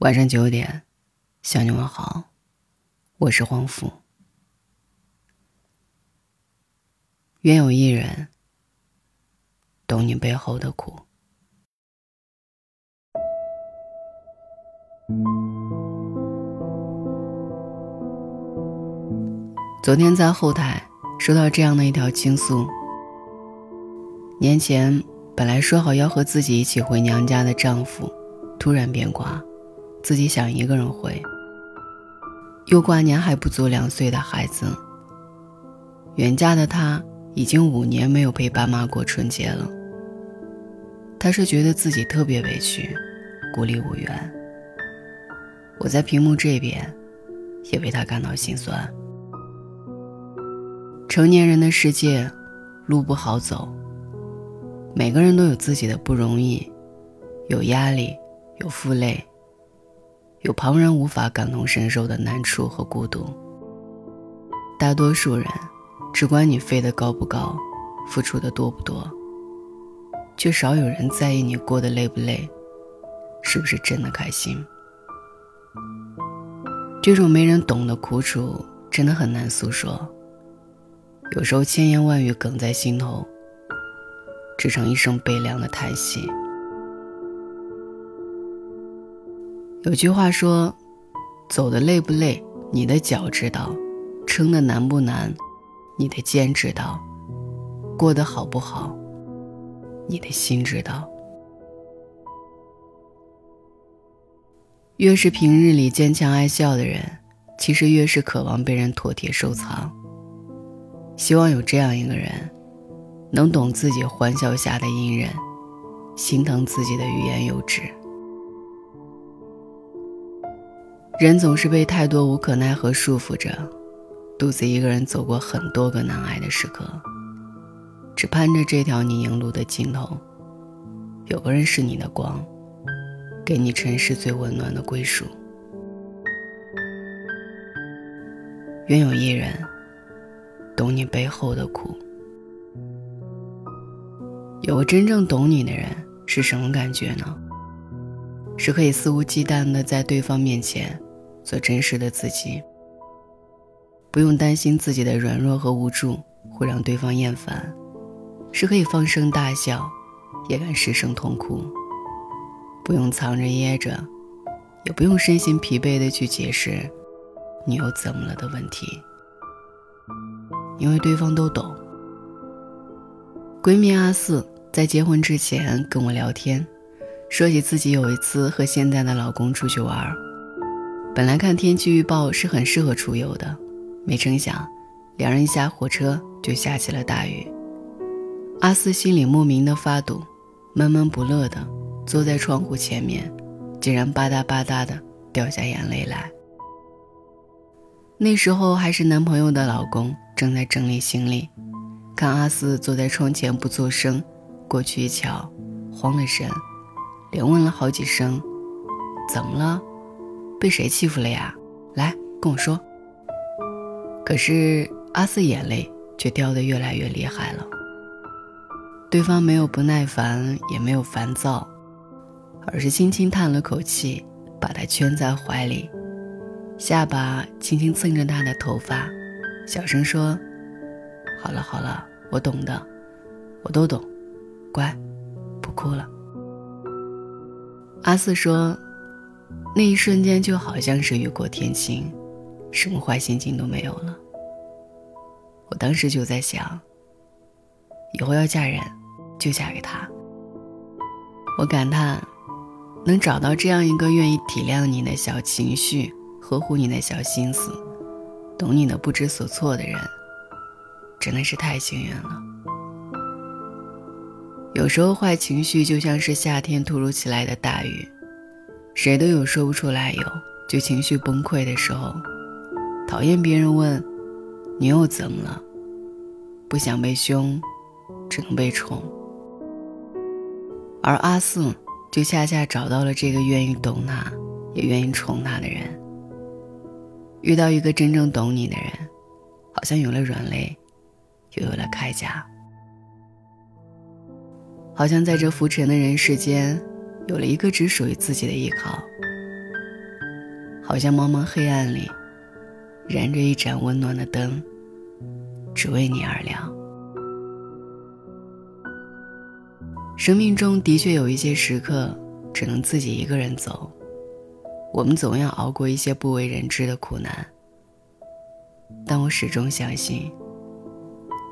晚上九点，向你问好，我是黄甫。愿有一人懂你背后的苦。昨天在后台收到这样的一条倾诉：年前本来说好要和自己一起回娘家的丈夫，突然变卦。自己想一个人回，又挂念还不足两岁的孩子。远嫁的他已经五年没有陪爸妈过春节了。他是觉得自己特别委屈，孤立无援。我在屏幕这边，也为他感到心酸。成年人的世界，路不好走。每个人都有自己的不容易，有压力，有负累。有旁人无法感同身受的难处和孤独。大多数人只管你飞得高不高，付出的多不多，却少有人在意你过得累不累，是不是真的开心。这种没人懂的苦楚，真的很难诉说。有时候千言万语哽在心头，只成一声悲凉的叹息。有句话说：“走的累不累，你的脚知道；撑的难不难，你的肩知道；过得好不好，你的心知道。”越是平日里坚强爱笑的人，其实越是渴望被人妥帖收藏。希望有这样一个人，能懂自己欢笑下的隐忍，心疼自己的欲言又止。人总是被太多无可奈何束缚着，独自一个人走过很多个难挨的时刻，只盼着这条泥泞路的尽头，有个人是你的光，给你尘世最温暖的归属。愿有一人，懂你背后的苦。有个真正懂你的人是什么感觉呢？是可以肆无忌惮的在对方面前。做真实的自己，不用担心自己的软弱和无助会让对方厌烦，是可以放声大笑，也敢失声痛哭，不用藏着掖着，也不用身心疲惫的去解释你又怎么了的问题，因为对方都懂。闺蜜阿四在结婚之前跟我聊天，说起自己有一次和现在的老公出去玩。本来看天气预报是很适合出游的，没成想，两人一下火车就下起了大雨。阿四心里莫名的发堵，闷闷不乐的坐在窗户前面，竟然吧嗒吧嗒的掉下眼泪来。那时候还是男朋友的老公正在整理行李，看阿四坐在窗前不作声，过去一瞧，慌了神，连问了好几声：“怎么了？”被谁欺负了呀？来跟我说。可是阿四眼泪却掉得越来越厉害了。对方没有不耐烦，也没有烦躁，而是轻轻叹了口气，把他圈在怀里，下巴轻轻蹭着他的头发，小声说：“好了好了，我懂的，我都懂，乖，不哭了。”阿四说。那一瞬间就好像是雨过天晴，什么坏心情都没有了。我当时就在想，以后要嫁人，就嫁给他。我感叹，能找到这样一个愿意体谅你的小情绪、呵护你的小心思、懂你的不知所措的人，真的是太幸运了。有时候坏情绪就像是夏天突如其来的大雨。谁都有说不出来有就情绪崩溃的时候，讨厌别人问你又怎么了，不想被凶，只能被宠。而阿四就恰恰找到了这个愿意懂他，也愿意宠他的人。遇到一个真正懂你的人，好像有了软肋，又有了铠甲，好像在这浮沉的人世间。有了一个只属于自己的依靠，好像茫茫黑暗里，燃着一盏温暖的灯，只为你而亮。生命中的确有一些时刻，只能自己一个人走。我们总要熬过一些不为人知的苦难，但我始终相信，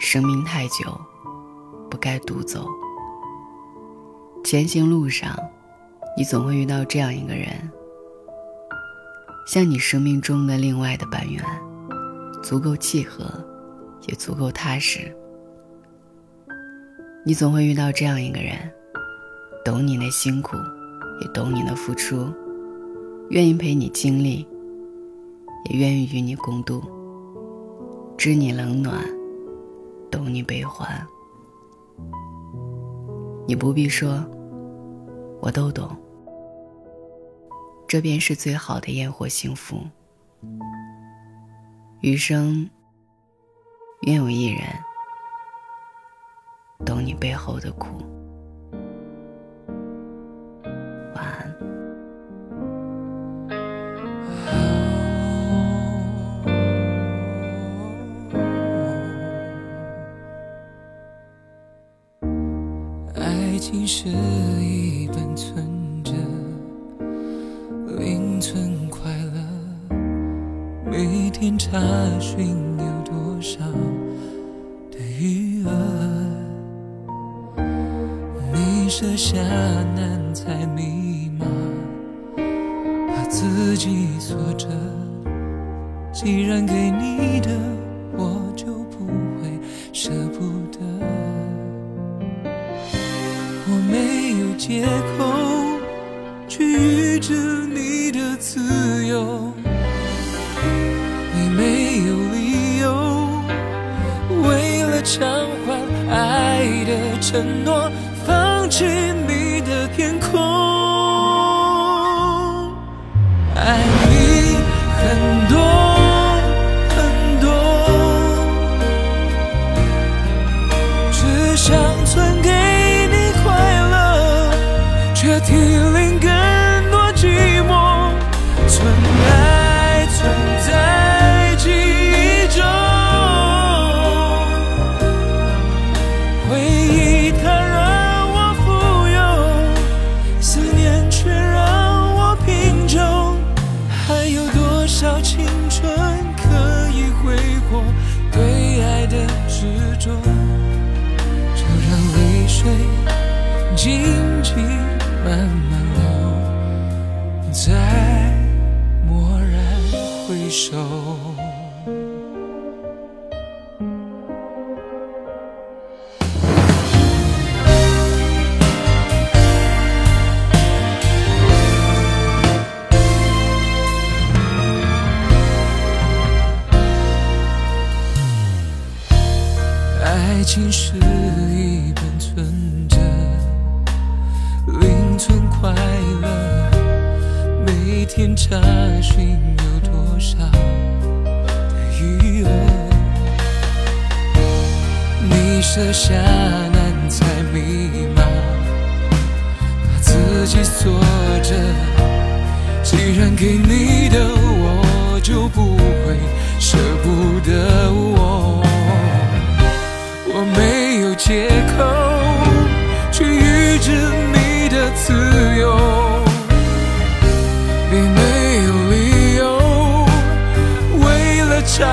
生命太久，不该独走。前行路上，你总会遇到这样一个人。像你生命中的另外的半圆，足够契合，也足够踏实。你总会遇到这样一个人，懂你的辛苦，也懂你的付出，愿意陪你经历，也愿意与你共度，知你冷暖，懂你悲欢。你不必说，我都懂。这便是最好的烟火幸福。余生，愿有一人懂你背后的苦。晚安。爱情是你设下难猜密码，把自己锁着。既然给你的，我就不会舍不得。我没有借口去预知你的。自由，你没有理由为了偿还爱的承诺，去就让泪水静静慢慢流，再蓦然回首。情是一本存折。零存快乐，每天查询有多少的余额。你设下难猜密码，把自己锁着。既然给你的，我就不会舍不得我。我借口去预知你。的自由，你没有理由为了忏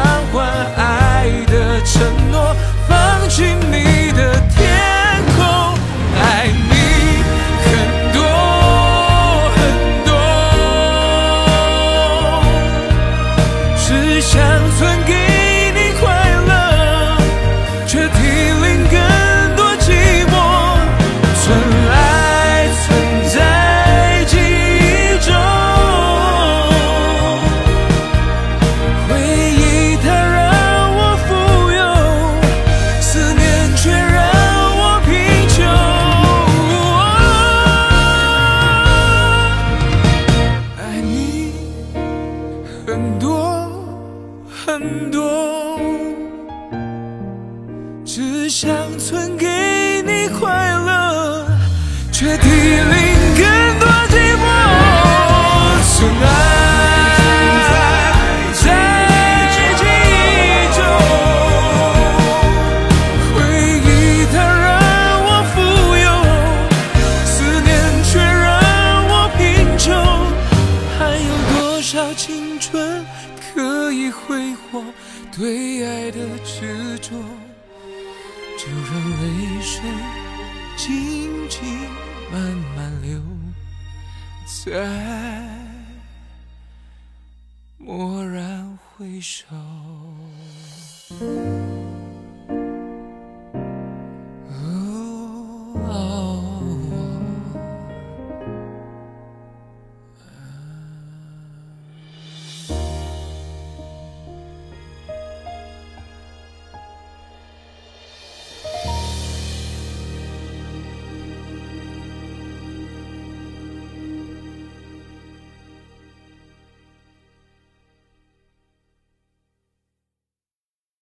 再蓦然回首。